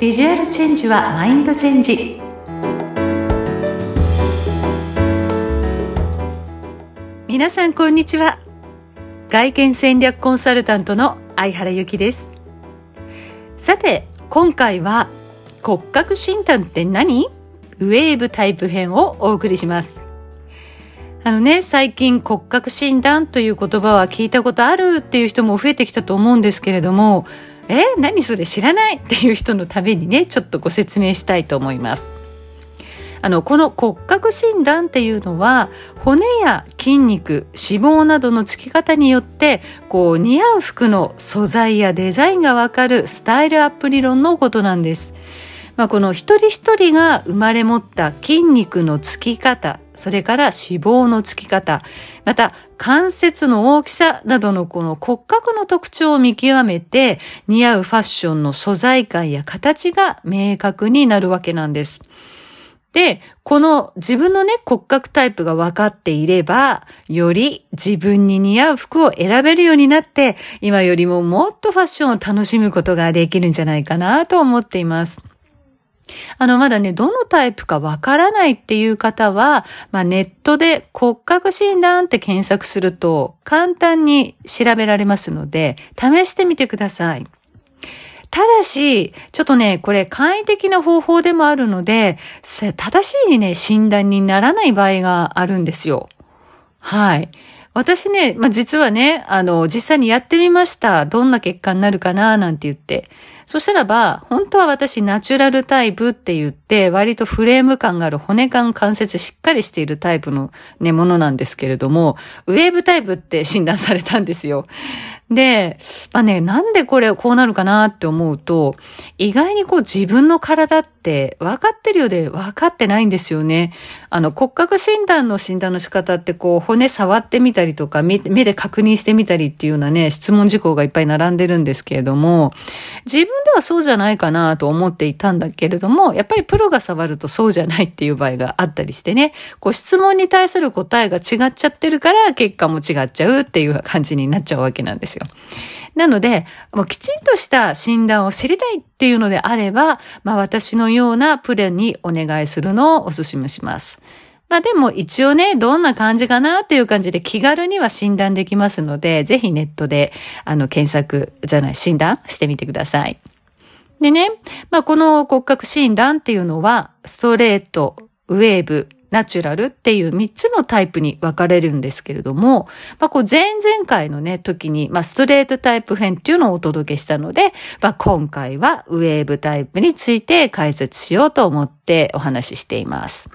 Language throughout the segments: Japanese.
ビジュアルチェンジはマインドチェンジ。皆さんこんにちは。外見戦略コンサルタントの相原由紀です。さて今回は骨格診断って何？ウェーブタイプ編をお送りします。あのね、最近骨格診断という言葉は聞いたことあるっていう人も増えてきたと思うんですけれども、え何それ知らないっていう人のためにね、ちょっとご説明したいと思います。あの、この骨格診断っていうのは、骨や筋肉、脂肪などのつき方によって、こう、似合う服の素材やデザインがわかるスタイルアップ理論のことなんです。まあ、この一人一人が生まれ持った筋肉のつき方、それから脂肪のつき方、また関節の大きさなどのこの骨格の特徴を見極めて似合うファッションの素材感や形が明確になるわけなんです。で、この自分のね、骨格タイプが分かっていれば、より自分に似合う服を選べるようになって、今よりももっとファッションを楽しむことができるんじゃないかなと思っています。あの、まだね、どのタイプかわからないっていう方は、まあ、ネットで骨格診断って検索すると簡単に調べられますので、試してみてください。ただし、ちょっとね、これ簡易的な方法でもあるので、正しいね、診断にならない場合があるんですよ。はい。私ね、まあ、実はね、あの、実際にやってみました。どんな結果になるかな、なんて言って。そしたらば、本当は私ナチュラルタイプって言って、割とフレーム感がある骨感関節しっかりしているタイプのね、ものなんですけれども、ウェーブタイプって診断されたんですよ。で、まあね、なんでこれこうなるかなって思うと、意外にこう自分の体って分かってるようで分かってないんですよね。あの骨格診断の診断の仕方ってこう骨触ってみたりとか目で確認してみたりっていうようなね、質問事項がいっぱい並んでるんですけれども、自分ではそうじゃないかなと思っていたんだけれども、やっぱりプロが触るとそうじゃないっていう場合があったりしてね、こう質問に対する答えが違っちゃってるから結果も違っちゃうっていう感じになっちゃうわけなんですよ。よ。なので、もうきちんとした診断を知りたいっていうのであれば、まあ私のようなプレンにお願いするのをお勧めします。まあでも一応ね、どんな感じかなっていう感じで気軽には診断できますので、ぜひネットであの検索じゃない、診断してみてください。でね、まあこの骨格診断っていうのは、ストレート、ウェーブ、ナチュラルっていう3つのタイプに分かれるんですけれども、まあ、こう前々回のね、時に、まあ、ストレートタイプ編っていうのをお届けしたので、まあ、今回はウェーブタイプについて解説しようと思ってお話ししています。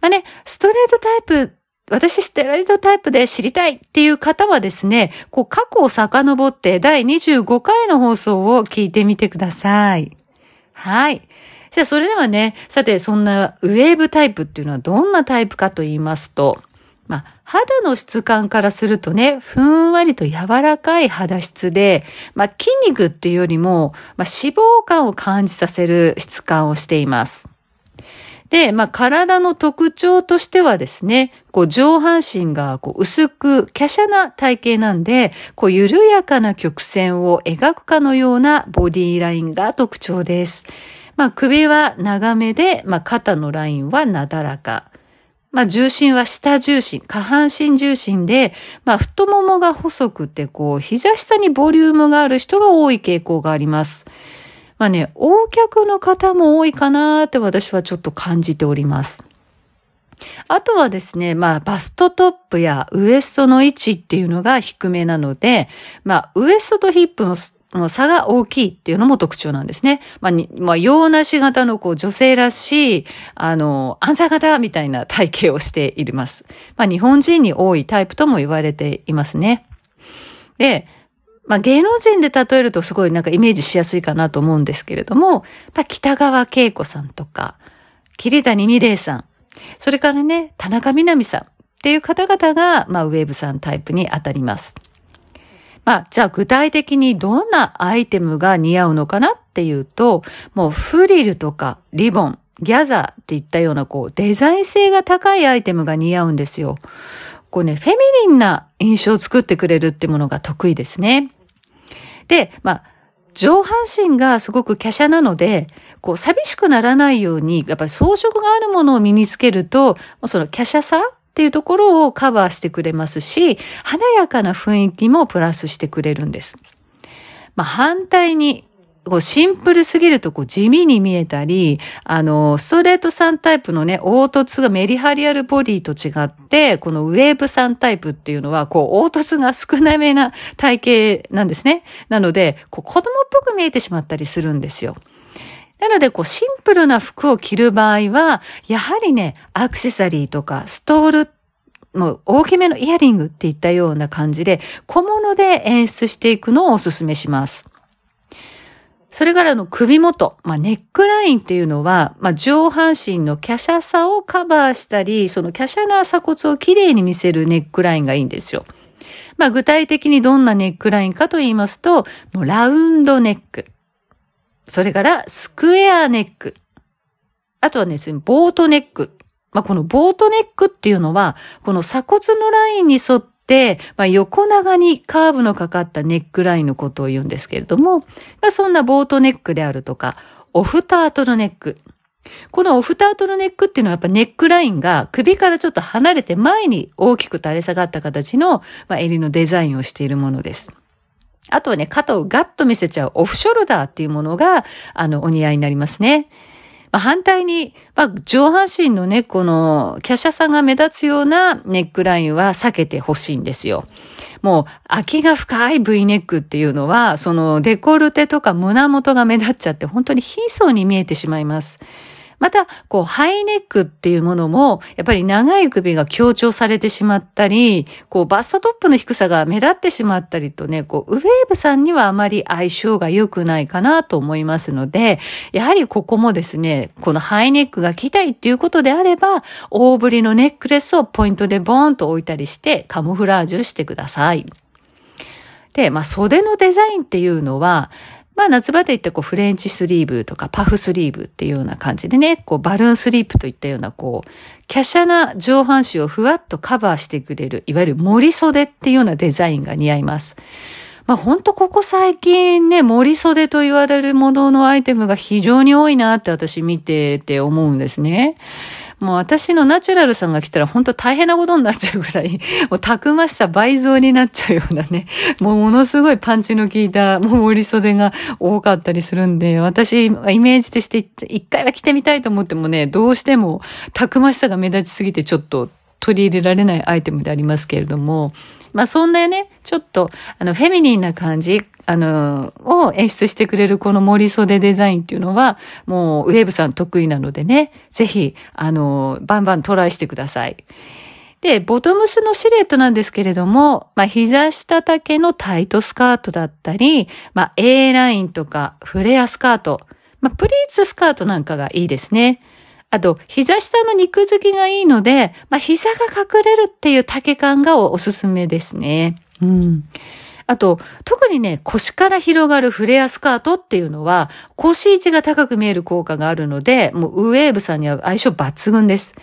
まあね、ストレートタイプ私ステロイドタイプで知りたいっていう方はですね、こう過去を遡って第25回の放送を聞いてみてください。はい。じゃあそれではね、さてそんなウェーブタイプっていうのはどんなタイプかと言いますと、まあ、肌の質感からするとね、ふんわりと柔らかい肌質で、まあ、筋肉っていうよりも、まあ、脂肪感を感じさせる質感をしています。で、まあ、体の特徴としてはですね、こう上半身がこう薄く華奢な体型なんで、こう緩やかな曲線を描くかのようなボディーラインが特徴です。まあ、首は長めで、まあ、肩のラインはなだらか。まあ、重心は下重心、下半身重心で、まあ、太ももが細くて、こう、膝下にボリュームがある人が多い傾向があります。まあね、横脚の方も多いかなって私はちょっと感じております。あとはですね、まあ、バストトップやウエストの位置っていうのが低めなので、まあ、ウエストとヒップのの差が大きいっていうのも特徴なんですね。まあ、にまあ、洋梨型のこう女性らしい、あの、安座型みたいな体型をしています。まあ、日本人に多いタイプとも言われていますね。で、まあ、芸能人で例えるとすごいなんかイメージしやすいかなと思うんですけれども、まあ、北川景子さんとか、桐谷美玲さん、それからね、田中みな実さんっていう方々が、まあ、ウェーブさんタイプに当たります。まあ、じゃあ具体的にどんなアイテムが似合うのかなっていうと、もうフリルとかリボン、ギャザーっていったようなこうデザイン性が高いアイテムが似合うんですよ。こうね、フェミリンな印象を作ってくれるってものが得意ですね。で、まあ、上半身がすごく華奢なので、こう、寂しくならないように、やっぱり装飾があるものを身につけると、その華奢さっていうところをカバーしてくれますし、華やかな雰囲気もプラスしてくれるんです。まあ、反対に、こうシンプルすぎるとこう地味に見えたり、あの、ストレート3タイプのね、凹凸がメリハリアルボディと違って、このウェーブ3タイプっていうのは、こう、凹凸が少なめな体型なんですね。なので、こう子供っぽく見えてしまったりするんですよ。なので、こう、シンプルな服を着る場合は、やはりね、アクセサリーとか、ストールもう大きめのイヤリングっていったような感じで小物で演出していくのをお勧めします。それからの首元、まあ、ネックラインっていうのは、まあ、上半身の華奢さをカバーしたり、その華奢な鎖骨をきれいに見せるネックラインがいいんですよ。まあ、具体的にどんなネックラインかと言いますと、もうラウンドネック。それからスクエアネック。あとはですね、ボートネック。まあ、このボートネックっていうのは、この鎖骨のラインに沿って、まあ、横長にカーブのかかったネックラインのことを言うんですけれども、まあ、そんなボートネックであるとか、オフタートルネック。このオフタートルネックっていうのはやっぱネックラインが首からちょっと離れて前に大きく垂れ下がった形の、まあ、襟のデザインをしているものです。あとはね、肩をガッと見せちゃうオフショルダーっていうものが、あの、お似合いになりますね。まあ、反対に、まあ、上半身のね、この、華奢さが目立つようなネックラインは避けてほしいんですよ。もう、空きが深い V ネックっていうのは、そのデコルテとか胸元が目立っちゃって、本当に貧相に見えてしまいます。また、こう、ハイネックっていうものも、やっぱり長い首が強調されてしまったり、こう、バストトップの低さが目立ってしまったりとね、こう、ウェーブさんにはあまり相性が良くないかなと思いますので、やはりここもですね、このハイネックが着たいっていうことであれば、大振りのネックレスをポイントでボーンと置いたりして、カモフラージュしてください。で、まあ、袖のデザインっていうのは、まあ夏場で言ってこうフレンチスリーブとかパフスリーブっていうような感じでね、こうバルーンスリープといったようなこう、華奢な上半身をふわっとカバーしてくれる、いわゆる森袖っていうようなデザインが似合います。まあほんとここ最近ね、森袖と言われるもののアイテムが非常に多いなって私見てて思うんですね。もう私のナチュラルさんが来たら本当大変なことになっちゃうぐらい、もうたくましさ倍増になっちゃうようなね、もうものすごいパンチの効いた、もう折り袖が多かったりするんで、私、イメージとして一回は着てみたいと思ってもね、どうしてもたくましさが目立ちすぎてちょっと取り入れられないアイテムでありますけれども、まあそんなね、ちょっと、あの、フェミニンな感じ、あの、を演出してくれるこの森袖デザインっていうのは、もうウェーブさん得意なのでね、ぜひ、あの、バンバントライしてください。で、ボトムスのシルエットなんですけれども、まあ、膝下丈のタイトスカートだったり、まあ、A ラインとかフレアスカート、まあ、プリーツスカートなんかがいいですね。あと、膝下の肉付きがいいので、まあ、膝が隠れるっていう丈感がおすすめですね。うん。あと、特にね、腰から広がるフレアスカートっていうのは、腰位置が高く見える効果があるので、もうウェーブさんには相性抜群です。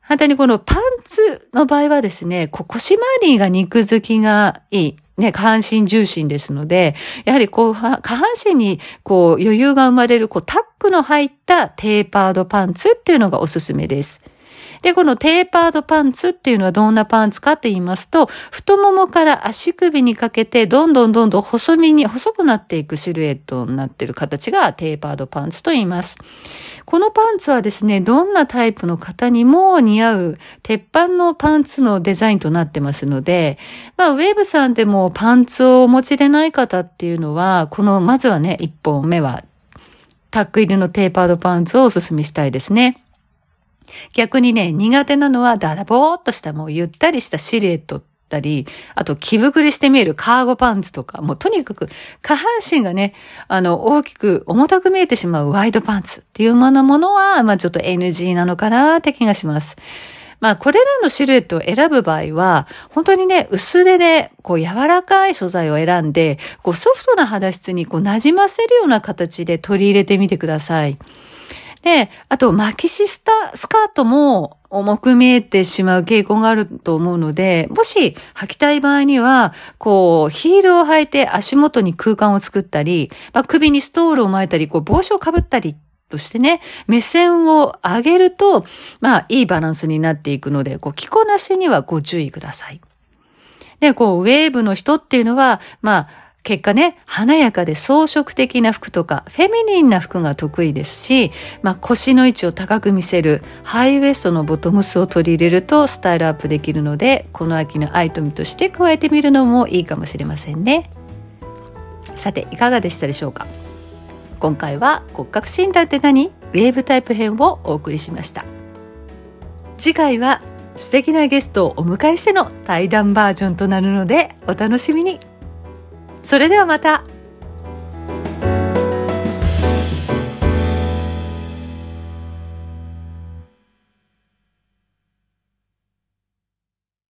反対にこのパンツの場合はですね、腰回りが肉付きがいい。ね、下半身重心ですので、やはりこう、下半身にこう余裕が生まれるこうタックの入ったテーパードパンツっていうのがおすすめです。で、このテーパードパンツっていうのはどんなパンツかって言いますと、太ももから足首にかけてどんどんどんどん細身に、細くなっていくシルエットになっている形がテーパードパンツと言います。このパンツはですね、どんなタイプの方にも似合う鉄板のパンツのデザインとなってますので、まあ、ウェーブさんでもパンツをお持ちでない方っていうのは、この、まずはね、一本目は、タック入りのテーパードパンツをお勧めしたいですね。逆にね、苦手なのはだらぼーっとしたもうゆったりしたシルエットったり、あと気膨れして見えるカーゴパンツとか、もうとにかく下半身がね、あの、大きく重たく見えてしまうワイドパンツっていうものものは、まあちょっと NG なのかなって気がします。まあ、これらのシルエットを選ぶ場合は、本当にね、薄手で、こう、柔らかい素材を選んで、こう、ソフトな肌質にこう、馴染ませるような形で取り入れてみてください。で、あと、巻きシスタ、スカートも、重く見えてしまう傾向があると思うので、もし履きたい場合には、こう、ヒールを履いて足元に空間を作ったり、まあ、首にストールを巻いたり、こう、帽子をかぶったりとしてね、目線を上げると、まあ、いいバランスになっていくので、こう、着こなしにはご注意ください。で、こう、ウェーブの人っていうのは、まあ、結果ね、華やかで装飾的な服とか、フェミニンな服が得意ですし、まあ、腰の位置を高く見せるハイウエストのボトムスを取り入れるとスタイルアップできるので、この秋のアイテムとして加えてみるのもいいかもしれませんね。さて、いかがでしたでしょうか？今回は骨格診断って何？ウェーブタイプ編をお送りしました。次回は素敵なゲストをお迎えしての対談バージョンとなるのでお楽しみに。それではまた。